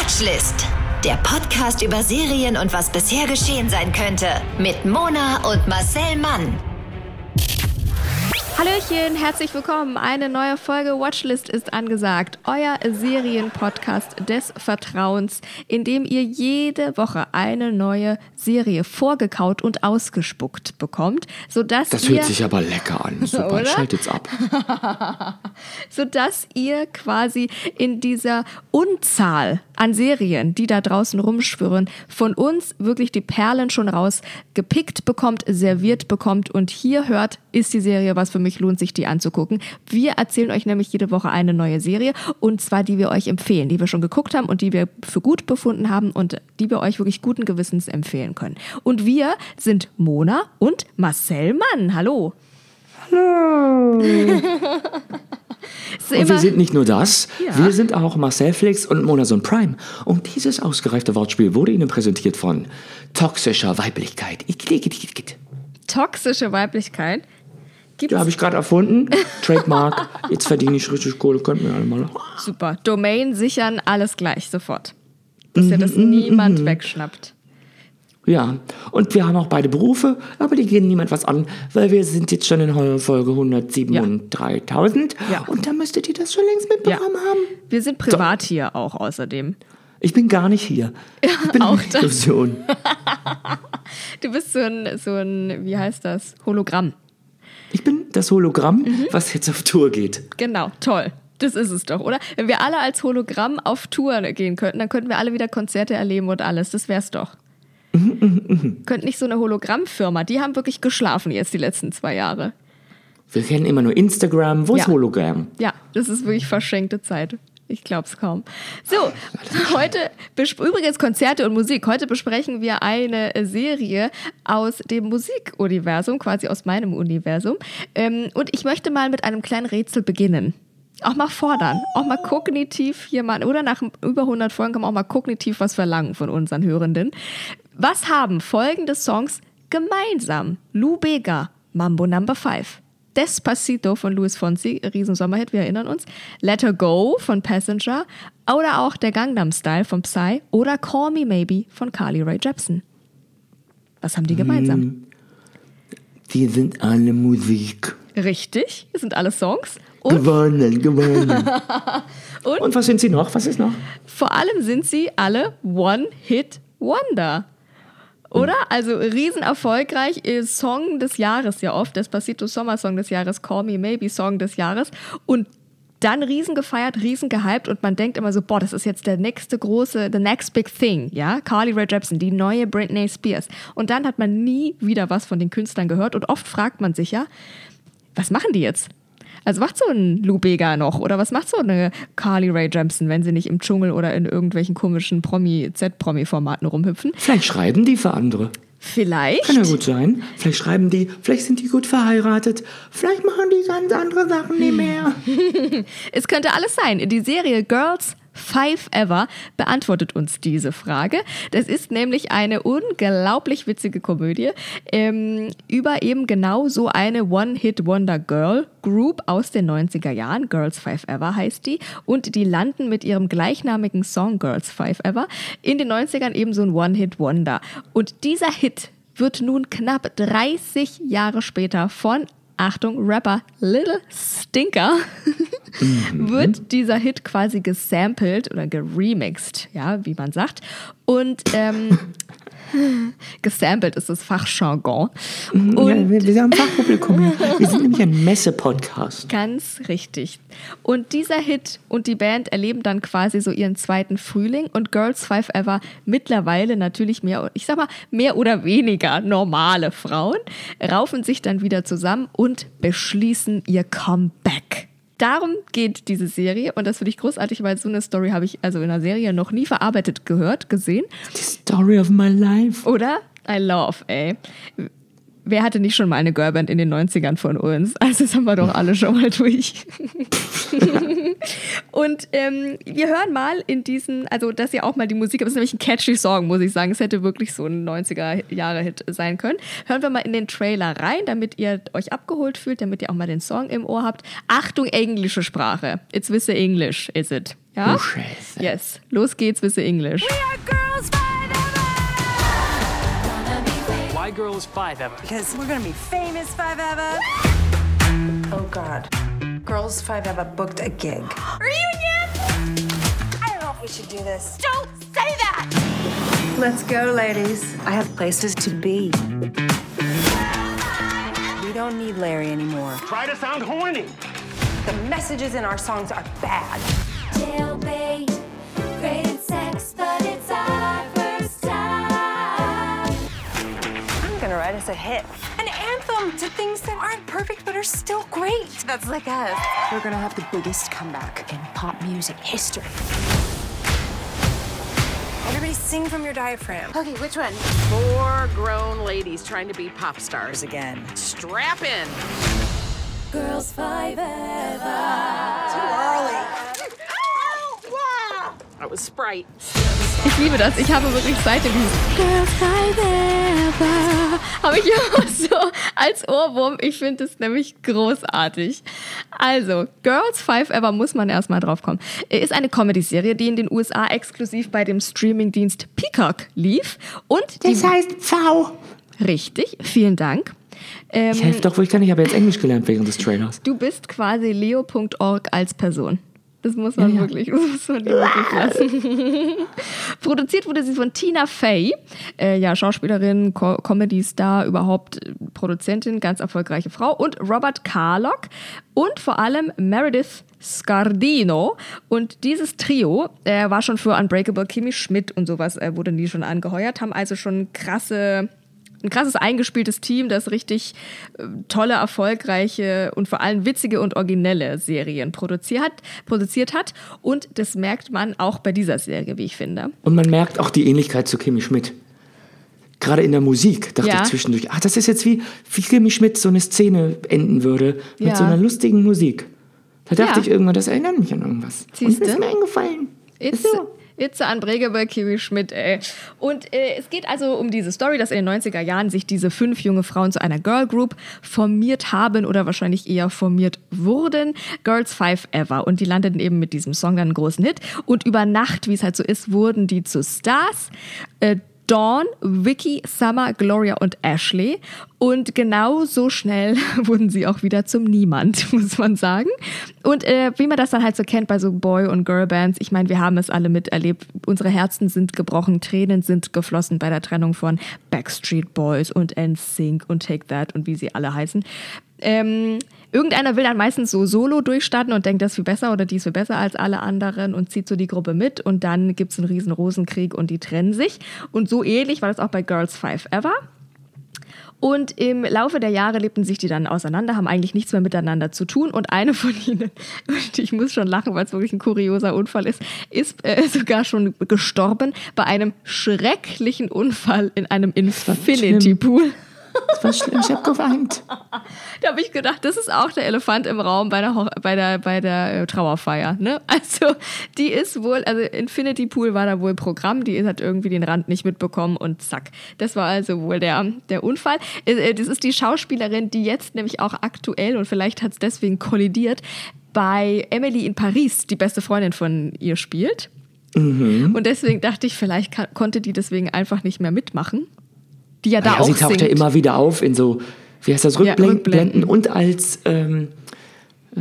Watchlist. Der Podcast über Serien und was bisher geschehen sein könnte. Mit Mona und Marcel Mann. Hallöchen, herzlich willkommen. Eine neue Folge Watchlist ist angesagt. Euer Serienpodcast des Vertrauens, in dem ihr jede Woche eine neue Serie vorgekaut und ausgespuckt bekommt, sodass Das ihr hört sich aber lecker an. Super, schaltet's ab. sodass ihr quasi in dieser Unzahl an Serien, die da draußen rumschwirren, von uns wirklich die Perlen schon rausgepickt bekommt, serviert bekommt und hier hört, ist die Serie, was für mich lohnt, sich die anzugucken. Wir erzählen euch nämlich jede Woche eine neue Serie und zwar die wir euch empfehlen, die wir schon geguckt haben und die wir für gut befunden haben und die wir euch wirklich guten Gewissens empfehlen können. Und wir sind Mona und Marcel Mann. Hallo. Hallo. Und wir sind nicht nur das, Ja. wir sind auch Marcel Flix und Monason Prime. Und dieses ausgereifte Wortspiel wurde Ihnen präsentiert von toxischer Weiblichkeit. Toxische Weiblichkeit. Gibt's Ja, habe ich gerade erfunden. Trademark. Jetzt verdiene ich richtig Kohle. Könnt mir alle mal. super. Domain sichern, alles gleich, sofort. Dass ja Mhm, das niemand wegschnappt. Ja, und wir haben auch beide Berufe, aber die gehen niemand was an, weil wir sind jetzt schon in Folge 107.000 Ja. und da müsstet ihr das schon längst mitbekommen haben. Wir sind privat hier auch außerdem. Ich bin gar nicht hier. Ich bin Auch das. Illusion. Du bist so ein, so ein, wie heißt das? Hologramm. Ich bin das Hologramm, Mhm. was jetzt auf Tour geht. Genau, toll. Das ist es doch, oder? Wenn wir alle als Hologramm auf Tour gehen könnten, dann könnten wir alle wieder Konzerte erleben und alles. Das wär's doch. Mhm, Könnten nicht so eine Hologrammfirma, die haben wirklich geschlafen jetzt die letzten zwei Jahre. Wir kennen immer nur Instagram. Wo ist Ja. Hologramm? Ja, das ist wirklich verschenkte Zeit. Ich glaub's kaum. So, heute, übrigens Konzerte und Musik. Heute besprechen wir eine Serie aus dem Musikuniversum, quasi aus meinem Universum. Ähm, und ich möchte mal mit einem kleinen Rätsel beginnen. Auch mal fordern, auch mal kognitiv hier mal, oder nach über 100 Folgen kann man auch mal kognitiv was verlangen von unseren Hörenden. Was haben folgende Songs gemeinsam? Lou Bega, Mambo Number 5. Despacito von Luis Fonsi, Riesensommerhit, wir erinnern uns. Let Her Go von Passenger oder auch der Gangnam Style von Psy oder Call Me Maybe von Carly Rae Jepsen. Was haben die gemeinsam? Die sind alle Musik. Richtig, das sind alle Songs. Und Gewonnen, gewonnen. Und? Und was sind sie noch? Was ist noch? vor allem sind sie alle One-Hit-Wonder. Oder? Also riesen erfolgreich, Song des Jahres ja oft, Despacito Sommersong des Jahres, Call Me Maybe Song des Jahres und dann riesen gefeiert, riesen gehypt und man denkt immer so, boah, das ist jetzt der nächste große, the next big thing, ja? Carly Rae Jepsen, die neue Britney Spears. Und dann hat man nie wieder was von den Künstlern gehört und oft fragt man sich ja, was machen die jetzt? Also macht so ein Lou Bega noch oder was macht so eine Carly Rae Jepsen, wenn sie nicht im Dschungel oder in irgendwelchen komischen Promi, Z-Promi-Formaten rumhüpfen? Vielleicht schreiben die für andere. Vielleicht. Kann ja gut sein. Vielleicht schreiben die, vielleicht sind die gut verheiratet. Vielleicht machen die ganz andere Sachen nicht mehr. Es könnte alles sein. Die Serie Girls Five Ever beantwortet uns diese Frage. Das ist nämlich eine unglaublich witzige Komödie ähm, über eben genau so eine One-Hit-Wonder-Girl Group aus den 90er Jahren. Girls Five Ever heißt die. Und die landen mit ihrem gleichnamigen Song Girls Five Ever in den 90ern eben so ein One-Hit-Wonder. Und dieser Hit wird nun knapp 30 Jahre später von Achtung, Rapper Little Stinker wird dieser Hit quasi gesampelt oder geremixed, ja, wie man sagt. Und ähm, gesampelt ist das Fachjargon. ja, Und wir, wir haben Fachpublikum hier. Wir sind nämlich ein Messe-Podcast. Ganz richtig. Und dieser Hit und die Band erleben dann quasi so ihren zweiten Frühling und Girls Five Ever mittlerweile natürlich mehr, ich sag mal, mehr oder weniger normale Frauen raufen sich dann wieder zusammen und beschließen ihr Comeback. Darum geht diese Serie und das finde ich großartig, weil so eine Story habe ich also in einer Serie noch nie verarbeitet gehört, gesehen. Die Story of my life. Oder? I love, ey. Wer hatte nicht schon mal eine Girlband in den 90ern von uns? Also das haben wir doch alle schon mal durch. Und ähm, wir hören mal in diesen, also dass ihr auch mal die Musik, das ist nämlich ein catchy Song, muss ich sagen. Es hätte wirklich so ein 90er-Jahre-Hit sein können. Hören wir mal in den Trailer rein, damit ihr euch abgeholt fühlt, damit ihr auch mal den Song im Ohr habt. Achtung, englische Sprache. It's with the English, is it? Ja? Oh, Scheiße. Yes. Los geht's, bisschen Englisch. Why girls five ever? Because we're gonna be famous, Five Eva. Oh God. Girls Five Eva booked a gig. Reunion! I don't know if we should do this. Don't say that! Let's go, ladies. I have places to be. We don't need Larry anymore. Try to sound horny. The messages in our songs are bad. Jailbait, gonna write us a hit. An anthem to things that aren't perfect but are still great. That's like us. We're gonna have the biggest comeback in pop music history. Everybody sing from your diaphragm. Okay, which one? Four grown ladies trying to be pop stars again. Strap in. Girls five ever. too early. That was Sprite. Ich liebe das. Ich habe wirklich seitdem dieses Girls Five Ever habe ich immer so als Ohrwurm. Ich finde es nämlich großartig. Also, Girls Five Ever muss man erstmal drauf kommen. Ist eine Comedy-Serie, die in den USA exklusiv bei dem Streamingdienst Peacock lief. Und die Das heißt V. Richtig, vielen Dank. Ähm, Ich helfe doch, wo ich kann. Ich habe jetzt Englisch gelernt während des Trailers. Du bist quasi leo.org als Person. Das muss man Ja, wirklich, das muss man wirklich lassen. Produziert wurde sie von Tina Fey, äh, ja, Schauspielerin, Co Comedy-Star, überhaupt äh, Produzentin, ganz erfolgreiche Frau, und Robert Carlock und vor allem Meredith Scardino. Und dieses Trio äh, war schon für Unbreakable Kimmy Schmidt und sowas, äh, wurde nie schon angeheuert, haben also schon krasse ein krasses eingespieltes Team, das richtig äh, tolle, erfolgreiche und vor allem witzige und originelle Serien produziert hat, produziert hat. Und das merkt man auch bei dieser Serie, wie ich finde. Und man merkt auch die Ähnlichkeit zu Kimi Schmidt. Gerade in der Musik dachte Ja. ich zwischendurch, ach, das ist jetzt wie, wie Kimi Schmidt so eine Szene enden würde mit Ja. so einer lustigen Musik. Da dachte Ja. ich irgendwann, das erinnert mich an irgendwas. Siehste? Und ist mir eingefallen. Ist so. It's unbreakable Kiwi Schmidt, ey. Und äh, es geht also um diese Story, dass in den 90er Jahren sich diese fünf junge Frauen zu einer Girl Group formiert haben oder wahrscheinlich eher formiert wurden. Girls Five Ever. Und die landeten eben mit diesem Song dann einen großen Hit. Und über Nacht, wie es halt so ist, wurden die zu Stars. Äh, Dawn, Vicky, Summer, Gloria und Ashley. Und genau so schnell wurden sie auch wieder zum Niemand, muss man sagen. Und äh, wie man das dann halt so kennt bei so Boy- und Girl-Bands, ich meine, wir haben es alle miterlebt. Unsere Herzen sind gebrochen, Tränen sind geflossen bei der Trennung von Backstreet Boys und NSYNC und Take That und wie sie alle heißen. Ähm, irgendeiner will dann meistens so solo durchstarten und denkt, das ist viel besser oder die ist viel besser als alle anderen und zieht so die Gruppe mit und dann gibt es einen riesen Rosenkrieg und die trennen sich. Und so ähnlich war das auch bei Girls Five Ever. Und im Laufe der Jahre lebten sich die dann auseinander, haben eigentlich nichts mehr miteinander zu tun. Und eine von ihnen, und ich muss schon lachen, weil es wirklich ein kurioser Unfall ist, ist äh, sogar schon gestorben bei einem schrecklichen Unfall in einem Infinity. Pool. Das war schlimm, ich habe geweint. Da habe ich gedacht, das ist auch der Elefant im Raum bei der, bei der, bei der äh, Trauerfeier. Ne? Also die ist wohl, also Infinity Pool war da wohl Programm, die hat irgendwie den Rand nicht mitbekommen und zack. Das war also wohl der, der Unfall. Äh, äh, Das ist die Schauspielerin, die jetzt nämlich auch aktuell und vielleicht hat es deswegen kollidiert, bei Emily in Paris, die beste Freundin von ihr spielt. Und deswegen dachte ich, vielleicht konnte die deswegen einfach nicht mehr mitmachen. Die ja da ja, auch sie taucht singt. ja immer wieder auf in so, wie heißt das, Ja, Rückblenden Rückblenden. und als ähm,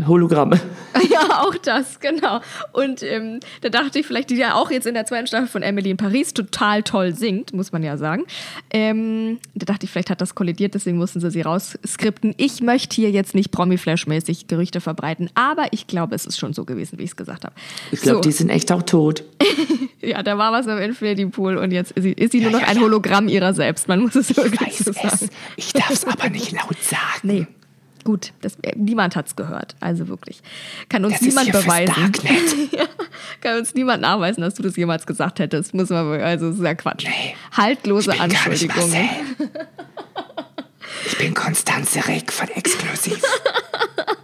Hologramme. Ja, auch das, genau. Und ähm, da dachte ich vielleicht, die ja auch jetzt in der zweiten Staffel von Emily in Paris total toll singt, muss man ja sagen. Ähm, da dachte ich, vielleicht hat das kollidiert, deswegen mussten sie sie rausskripten. Ich möchte hier jetzt nicht Promi-Flash-mäßig Gerüchte verbreiten, aber ich glaube, es ist schon so gewesen, wie ich es gesagt habe. Ich glaube, so, die sind echt auch tot. ja, da war was im Infinity Pool und jetzt ist sie, ist sie nur noch ja, ein ja. Hologramm ihrer selbst. Man muss es wirklich weiß so es. sagen. Ich darf es aber nicht laut sagen. Nee. Gut, das, äh, niemand hat es gehört. Also wirklich. Kann uns Das niemand beweisen. Ja, kann uns niemand nachweisen, dass du das jemals gesagt hättest. Muss man also das ist ja Quatsch. Nee. Haltlose Ich Anschuldigungen. Ich bin Konstanze Reck von Exklusiv.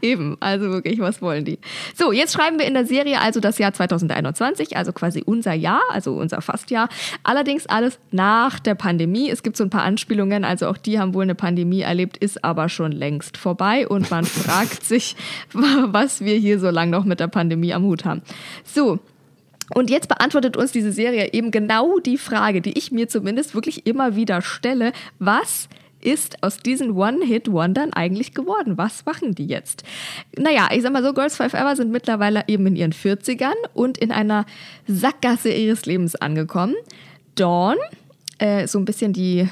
Eben, also wirklich, was wollen die? So, jetzt schreiben wir in der Serie also das Jahr 2021, also quasi unser Jahr, also unser Fastjahr. Allerdings alles nach der Pandemie. Es gibt so ein paar Anspielungen, also auch die haben wohl eine Pandemie erlebt, ist aber schon längst vorbei und man fragt sich, was wir hier so lange noch mit der Pandemie am Hut haben. So, und jetzt beantwortet uns diese Serie eben genau die Frage, die ich mir zumindest wirklich immer wieder stelle. Was ist aus diesen One-Hit-Wondern eigentlich geworden? Was machen die jetzt? Naja, ich sag mal so, Girls Five Ever sind mittlerweile eben in ihren 40ern und in einer Sackgasse ihres Lebens angekommen. Dawn, äh, so ein bisschen die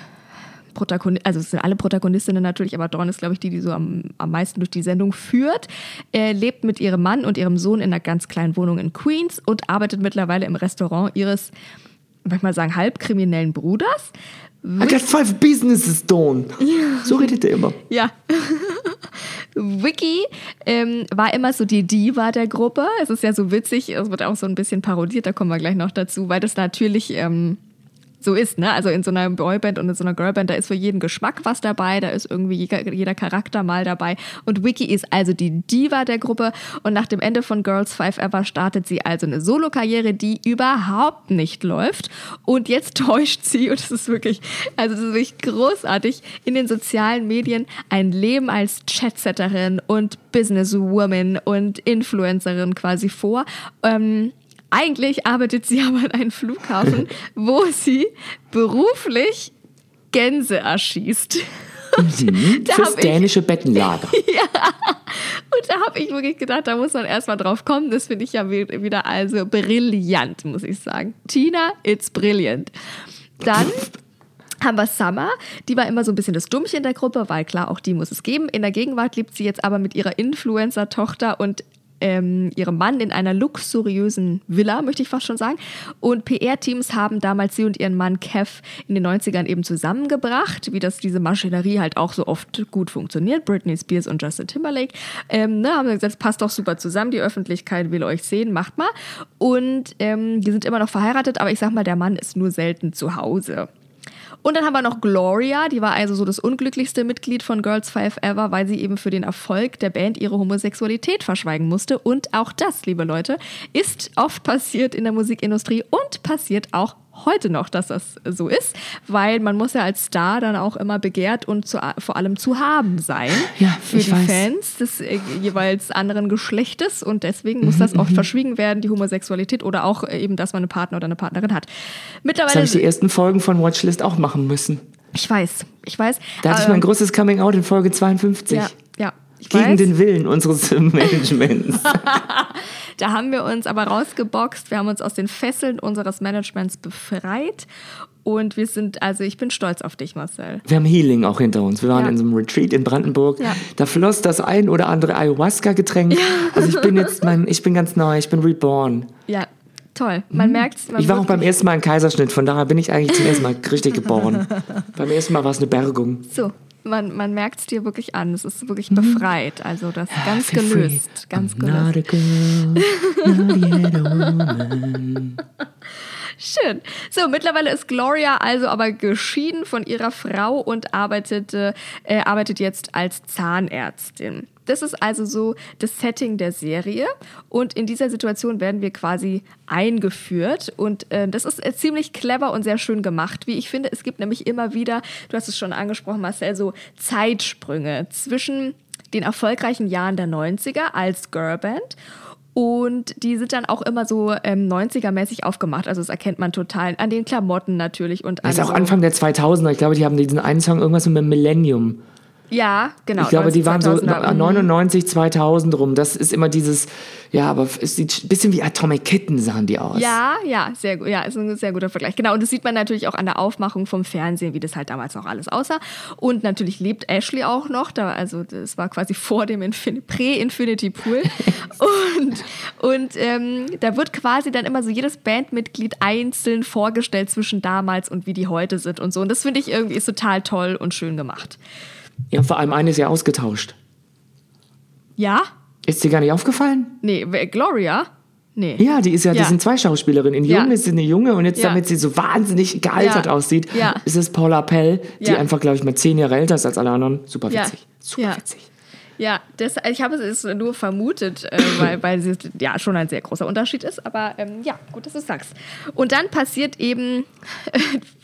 Protagonistin, also es sind alle Protagonistinnen natürlich, aber Dawn ist, glaube ich, die, die so am, am meisten durch die Sendung führt. Er lebt mit ihrem Mann und ihrem Sohn in einer ganz kleinen Wohnung in Queens und arbeitet mittlerweile im Restaurant ihres, ich mal sagen, halbkriminellen Bruders. I got five businesses, Dawn. So redet er immer. Ja. Vicky ähm, war immer so die Diva der Gruppe. Es ist ja so witzig, es wird auch so ein bisschen parodiert, da kommen wir gleich noch dazu, weil das natürlich ähm, so ist, ne? Also in so einer Boyband und in so einer Girlband, da ist für jeden Geschmack was dabei, da ist irgendwie jeder, jeder Charakter mal dabei. Und Vicky ist also die Diva der Gruppe und nach dem Ende von Girls Five Ever startet sie also eine Solokarriere, die überhaupt nicht läuft. Und jetzt täuscht sie, und das ist wirklich, also das ist wirklich großartig, in den sozialen Medien ein Leben als Chatsetterin und Businesswoman und Influencerin quasi vor. Ähm, eigentlich arbeitet sie aber an einem Flughafen, wo sie beruflich Gänse erschießt. Da Fürs hab ich- dänische Bettenlager. Und da habe ich wirklich gedacht, da muss man erstmal drauf kommen. Das finde ich ja wi- wieder also brillant, muss ich sagen. Tina, it's brilliant. Dann haben wir Summer, die war immer so ein bisschen das Dummchen der Gruppe, weil klar, auch die muss es geben. In der Gegenwart lebt sie jetzt aber mit ihrer Influencer-Tochter und ähm, ihrem Mann in einer luxuriösen Villa, möchte ich fast schon sagen. Und PR-Teams haben damals sie und ihren Mann Kev in den 90ern eben zusammengebracht, wie das diese Maschinerie halt auch so oft gut funktioniert. Britney Spears und Justin Timberlake. Ähm, ne, haben gesagt, passt doch super zusammen, die Öffentlichkeit will euch sehen, macht mal. Und ähm, die sind immer noch verheiratet, aber ich sag mal, der Mann ist nur selten zu Hause. Und dann haben wir noch Gloria, die war also so das unglücklichste Mitglied von Girls Five Ever, weil sie eben für den Erfolg der Band ihre Homosexualität verschweigen musste. Und auch das, liebe Leute, ist oft passiert in der Musikindustrie und passiert auch heute noch, dass das so ist, weil man muss ja als Star dann auch immer begehrt und zu, vor allem zu haben sein Ja, für die weiß. Fans des äh, jeweils anderen Geschlechtes und deswegen muss das oft verschwiegen werden, die Homosexualität oder auch eben, dass man einen Partner oder eine Partnerin hat. Das Mittlerweile habe ich die ersten Folgen von Watchlist auch machen müssen. ich weiß, ich weiß. Da hatte ich mein großes Coming Out in Folge 52. Ja, ja. Ich Gegen weiß, den Willen unseres Managements. da haben wir uns aber rausgeboxt. Wir haben uns aus den Fesseln unseres Managements befreit. Und wir sind, also ich bin stolz auf dich, Marcel. Wir haben Healing auch hinter uns. Wir waren Ja. in so einem Retreat in Brandenburg. Ja. Da floss das ein oder andere Ayahuasca-Getränk. Also ich bin jetzt, mein, ich bin ganz neu, ich bin reborn. Ja, toll. Man merkt Mhm. Ich war auch beim ersten Mal im Kaiserschnitt, von daher bin ich eigentlich zum ersten Mal richtig geboren. beim ersten Mal war es eine Bergung. So, man, man merkt es dir wirklich an. Es ist wirklich befreit. Also das ganz Feel free. gelöst. Ganz I'm gelöst. girl. Schön. So, mittlerweile ist Gloria also aber geschieden von ihrer Frau und arbeitet, äh, arbeitet jetzt als Zahnärztin. Das ist also so das Setting der Serie. Und in dieser Situation werden wir quasi eingeführt. Und äh, das ist äh, ziemlich clever und sehr schön gemacht, wie ich finde. Es gibt nämlich immer wieder, du hast es schon angesprochen, Marcel, so Zeitsprünge zwischen den erfolgreichen Jahren der 90er als Girlband und die sind dann auch immer so ähm, 90er-mäßig aufgemacht. Also das erkennt man total an den Klamotten natürlich und Das ist auch so- Anfang der 2000er. Ich glaube, die haben diesen einen Song irgendwas mit Millennium. Ja, genau. Ich glaube, die waren so 2000er. Mhm. 99, 2000 rum. Das ist immer dieses, ja, aber es sieht ein bisschen wie Atomic Kitten sahen die aus. Ja, ja, sehr gut. Ja, ist ein sehr guter Vergleich. Genau, und das sieht man natürlich auch an der Aufmachung vom Fernsehen, wie das halt damals noch alles aussah. Und natürlich lebt Ashley auch noch. Da, also das war quasi vor dem Infin Prä-Infinity Pool. und und ähm, da wird quasi dann immer so jedes Bandmitglied einzeln vorgestellt zwischen damals und wie die heute sind und so. Und das finde ich irgendwie ist total toll und schön gemacht. Ja, vor allem eine ist ja ausgetauscht. Ja? Ist dir gar nicht aufgefallen? Nee, Gloria? Nee. Ja, die ist ja, Ja. die sind zwei Schauspielerinnen. In Ja. Jung ist sie eine Junge und jetzt, Ja. damit sie so wahnsinnig gealtert aussieht, Ja. ist es Paula Pell, die einfach, glaube ich, mal zehn Jahre älter ist als alle anderen. Super witzig. Super witzig. Ja, das, ich habe es nur vermutet, äh, weil, weil es ja schon ein sehr großer Unterschied ist. Aber ähm, ja, gut, dass du sagst. Und dann passiert eben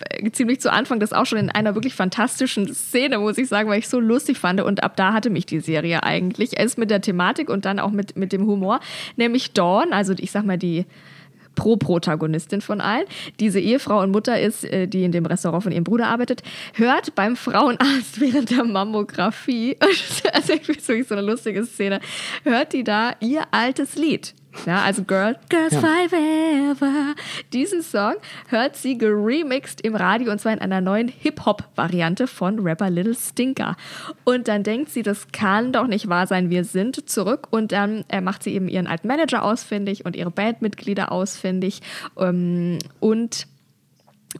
äh, ziemlich zu Anfang das auch schon in einer wirklich fantastischen Szene, muss ich sagen, weil ich so lustig fand. Und ab da hatte mich die Serie eigentlich. Erst mit der Thematik und dann auch mit, mit dem Humor. Nämlich Dawn, also ich sag mal die Pro-Protagonistin von allen, diese Ehefrau und Mutter ist, äh, die in dem Restaurant von ihrem Bruder arbeitet, hört beim Frauenarzt während der Mammographie, also ich finde so eine lustige Szene, hört die da ihr altes Lied. Ja, also Girl, Girls Ja. Five Ever. Diesen Song hört sie geremixed im Radio und zwar in einer neuen Hip-Hop-Variante von Rapper Little Stinker. Und dann denkt sie, das kann doch nicht wahr sein, wir sind zurück. Und dann äh, macht sie eben ihren alten Manager ausfindig und ihre Bandmitglieder ausfindig. Ähm, und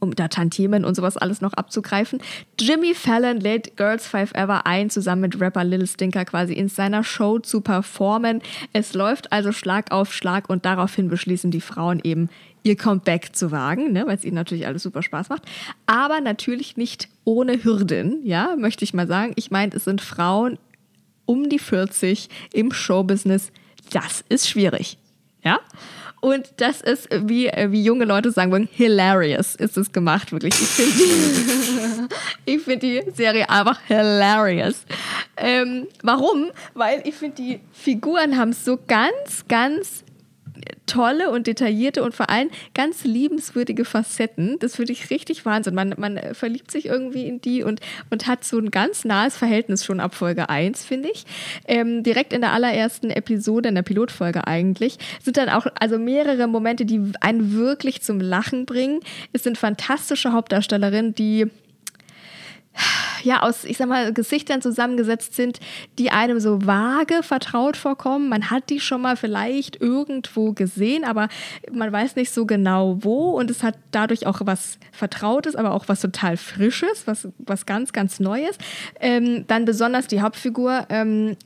um da Tantiemen und sowas alles noch abzugreifen. Jimmy Fallon lädt Girls Five Ever ein, zusammen mit Rapper Little Stinker quasi in seiner Show zu performen. Es läuft also Schlag auf Schlag und daraufhin beschließen die Frauen eben, ihr Comeback zu wagen, ne, weil es ihnen natürlich alles super Spaß macht. Aber natürlich nicht ohne Hürden, ja, möchte ich mal sagen. Ich meine, es sind Frauen um die 40 im Showbusiness. Das ist schwierig, ja. Und das ist, wie, äh, wie junge Leute sagen würden, hilarious ist es gemacht, wirklich. Ich finde die, find die Serie einfach hilarious. Ähm, warum? Weil ich finde, die Figuren haben so ganz, ganz tolle und detaillierte und vor allem ganz liebenswürdige Facetten. Das finde ich richtig Wahnsinn. Man, man äh, verliebt sich irgendwie in die und, und hat so ein ganz nahes Verhältnis schon ab Folge 1, finde ich. Ähm, direkt in der allerersten Episode, in der Pilotfolge eigentlich, sind dann auch also mehrere Momente, die einen wirklich zum Lachen bringen. Es sind fantastische Hauptdarstellerinnen, die ja, aus, ich sag mal, Gesichtern zusammengesetzt sind, die einem so vage vertraut vorkommen. Man hat die schon mal vielleicht irgendwo gesehen, aber man weiß nicht so genau wo. Und es hat dadurch auch was Vertrautes, aber auch was total Frisches, was, was ganz, ganz Neues. Ähm, dann besonders die Hauptfigur. Ähm,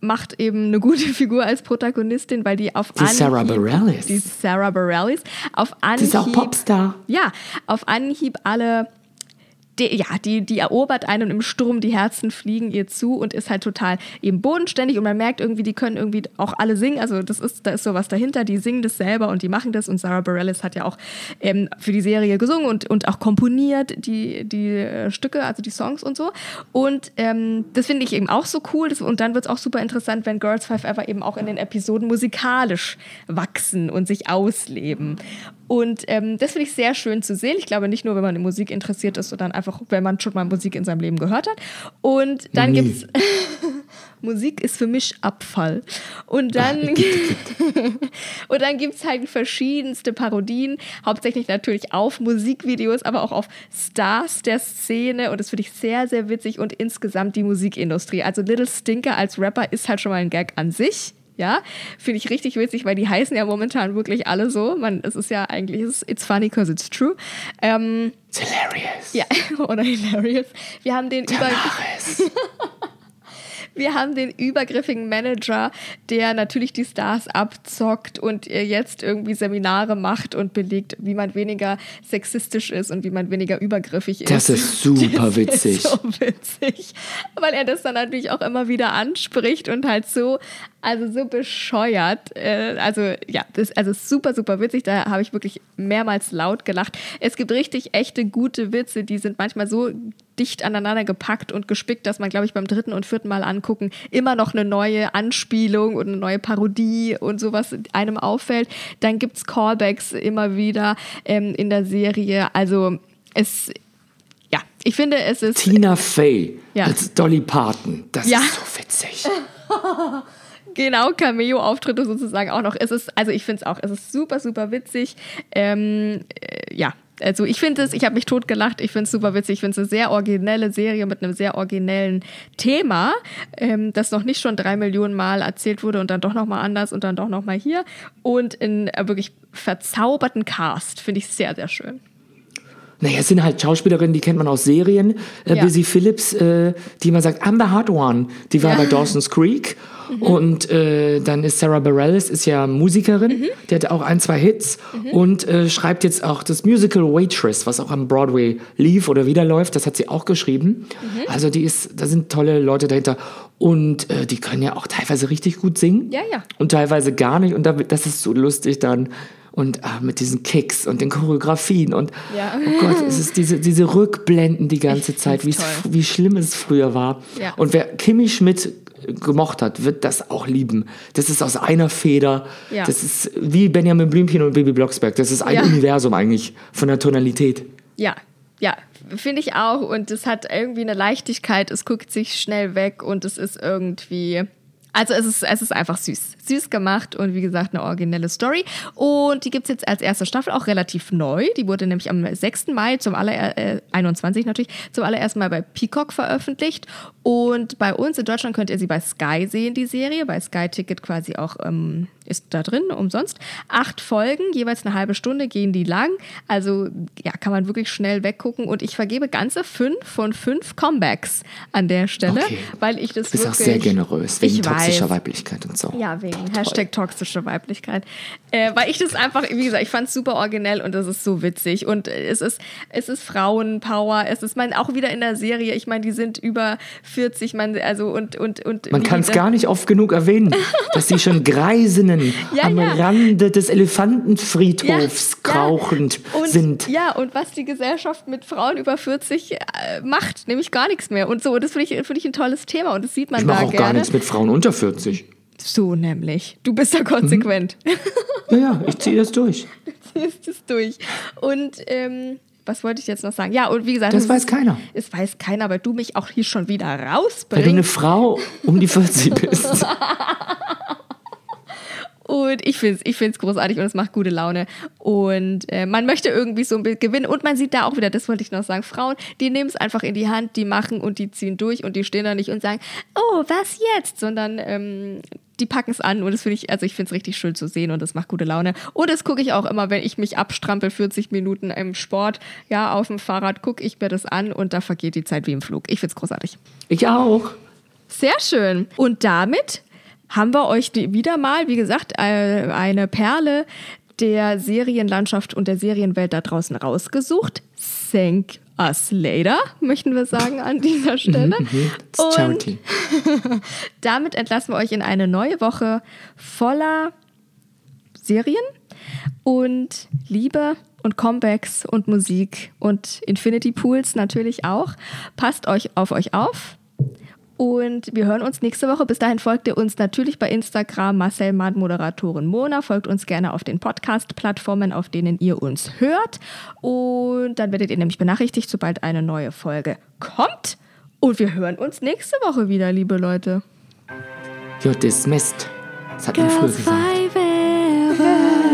macht eben eine gute Figur als Protagonistin, weil die auf Die Sarah Bareilles. die Sarah Bareilles auf Anhieb Die ist auch Popstar. ja, auf Anhieb alle. Die, ja, die, die erobert einen im Sturm, die Herzen fliegen ihr zu und ist halt total eben bodenständig und man merkt irgendwie, die können irgendwie auch alle singen. Also das ist, da ist sowas dahinter, die singen das selber und die machen das und Sarah Bareilles hat ja auch ähm, für die Serie gesungen und, und auch komponiert die, die äh, Stücke, also die Songs und so. Und ähm, das finde ich eben auch so cool das, und dann wird es auch super interessant, wenn Girls Five Ever eben auch in den Episoden musikalisch wachsen und sich ausleben. Und ähm, das finde ich sehr schön zu sehen. Ich glaube nicht nur, wenn man in Musik interessiert ist, sondern einfach, wenn man schon mal Musik in seinem Leben gehört hat. Und dann Nie. gibt's Musik ist für mich Abfall. Und dann, und dann gibt es halt verschiedenste Parodien, hauptsächlich natürlich auf Musikvideos, aber auch auf Stars der Szene. Und das finde ich sehr, sehr witzig und insgesamt die Musikindustrie. Also Little Stinker als Rapper ist halt schon mal ein Gag an sich. Ja, finde ich richtig witzig, weil die heißen ja momentan wirklich alle so. Man, es ist ja eigentlich, it's, funny because it's true. Ähm, It's hilarious. ja, oder hilarious. Wir haben den über, wir haben den übergriffigen Manager, der natürlich die Stars abzockt und äh, jetzt irgendwie Seminare macht und belegt, wie man weniger sexistisch ist und wie man weniger übergriffig ist. Das ist super Das witzig. Ist so witzig, weil er das dann natürlich auch immer wieder anspricht und halt so, also so bescheuert. Äh, also ja, das also super, super witzig. Da habe ich wirklich mehrmals laut gelacht. Es gibt richtig echte, gute Witze, die sind manchmal so dicht aneinander gepackt und gespickt, dass man, glaube ich, beim dritten und vierten Mal angucken immer noch eine neue Anspielung und eine neue Parodie und sowas einem auffällt. Dann gibt es Callbacks immer wieder ähm, in der Serie. Also es, ja, ich finde, es ist Tina Fey Ja. als Dolly Parton. Das Ja. ist so witzig. genau Cameo-Auftritte sozusagen auch noch. Es ist, also ich finde es auch, es ist super, super witzig. Ähm, äh, ja, also ich finde es, ich habe mich totgelacht, ich finde es super witzig, ich finde es eine sehr originelle Serie mit einem sehr originellen Thema, ähm, das noch nicht schon drei Millionen Mal erzählt wurde und dann doch nochmal anders und dann doch nochmal hier und in äh, wirklich verzauberten Cast, finde ich sehr, sehr schön. Naja, es sind halt Schauspielerinnen, die kennt man aus Serien. Äh, Ja. Busy Phillips, äh, die man sagt, I'm the hot one. Die war Ja. bei Dawson's Creek. Und äh, dann ist Sarah Bareilles, ist ja Musikerin, die hat auch ein, zwei Hits und äh, schreibt jetzt auch das Musical Waitress, was auch am Broadway lief oder wieder läuft, das hat sie auch geschrieben. Also die ist, da sind tolle Leute dahinter. Und äh, die können ja auch teilweise richtig gut singen. Ja, ja. Und teilweise gar nicht. Und damit, das ist so lustig dann. Und ah, mit diesen Kicks und den Choreografien und Ja. oh Gott, es ist diese, diese Rückblenden die ganze Ich Zeit, wie, wie schlimm es früher war. Ja. Und wer Kimi Schmidt gemocht hat, wird das auch lieben. Das ist aus einer Feder. Ja. Das ist wie Benjamin Blümchen und Baby Blocksberg. Das ist ein Ja. Universum eigentlich von der Tonalität. Ja, ja, finde ich auch. Und es hat irgendwie eine Leichtigkeit, es guckt sich schnell weg und es ist irgendwie. Also es ist, es ist einfach süß. Süß gemacht und wie gesagt eine originelle Story. Und die gibt es jetzt als erste Staffel auch relativ neu. Die wurde nämlich am 6. Mai zum aller, äh, 21 natürlich, zum allerersten Mal bei Peacock veröffentlicht. Und bei uns in Deutschland könnt ihr sie bei Sky sehen, die Serie. Bei Sky Ticket quasi auch ähm, ist da drin, umsonst. Acht Folgen, jeweils eine halbe Stunde gehen die lang. Also ja, kann man wirklich schnell weggucken. Und ich vergebe ganze fünf von fünf Comebacks an der Stelle, Okay. weil ich das Du bist auch wirklich... sehr generös wegen ich toxischer weiß. Weiblichkeit und so. Ja, wegen Hashtag toxische Weiblichkeit. Äh, weil ich das einfach, wie gesagt, ich fand es super originell und es ist so witzig. Und es ist, es ist Frauenpower. Es ist, man, auch wieder in der Serie, ich meine, die sind über 40, man, also und, und, und. Man kann es gar nicht oft genug erwähnen, dass sie schon Greisinnen Ja, am ja. Rande des Elefantenfriedhofs krauchend und, sind. Ja, und was die Gesellschaft mit Frauen über 40 äh, macht, nämlich gar nichts mehr. Und so, das finde ich, finde ich ein tolles Thema und das sieht man Ich da auch gerne. gar nichts mit Frauen unter 40. So nämlich. Du bist da konsequent. Ja, ja, ich ziehe das durch. ziehst es durch. Und ähm, was wollte ich jetzt noch sagen? Ja, und wie gesagt, Das es weiß ist- keiner. Es weiß keiner, weil du mich auch hier schon wieder Weil du eine rausbringst. Frau um die 40 bist. Und ich finde es ich find's großartig und es macht gute Laune. Und äh, man möchte irgendwie so ein bisschen gewinnen. Und man sieht da auch wieder, das wollte ich noch sagen, Frauen, die nehmen es einfach in die Hand, die machen und die ziehen durch und die stehen da nicht und sagen, oh, was jetzt? Sondern ähm, die packen es an und das finde ich, also ich finde es richtig schön zu sehen und das macht gute Laune. Und das gucke ich auch immer, wenn ich mich abstrampel, 40 Minuten im Sport, ja, auf dem Fahrrad, gucke ich mir das an und da vergeht die Zeit wie im Flug. Ich finde es großartig. Ich auch. Sehr schön. Und damit haben wir euch wieder mal, wie gesagt, äh, eine Perle der Serienlandschaft und der Serienwelt da draußen rausgesucht. Thank us later, möchten wir sagen an dieser Stelle. It's Charity. damit entlassen wir euch in eine neue Woche voller Serien und Liebe und Comebacks und Musik und Infinity Pools natürlich auch. Passt euch auf euch auf. Und wir hören uns nächste Woche. Bis dahin folgt ihr uns natürlich bei Instagram Marcel Mann, Moderatorin Mona. Folgt uns gerne auf den Podcast-Plattformen, auf denen ihr uns hört. Und dann werdet ihr nämlich benachrichtigt, sobald eine neue Folge kommt. Und wir hören uns nächste Woche wieder, liebe Leute. You're dismissed. Das hat man früher gesagt.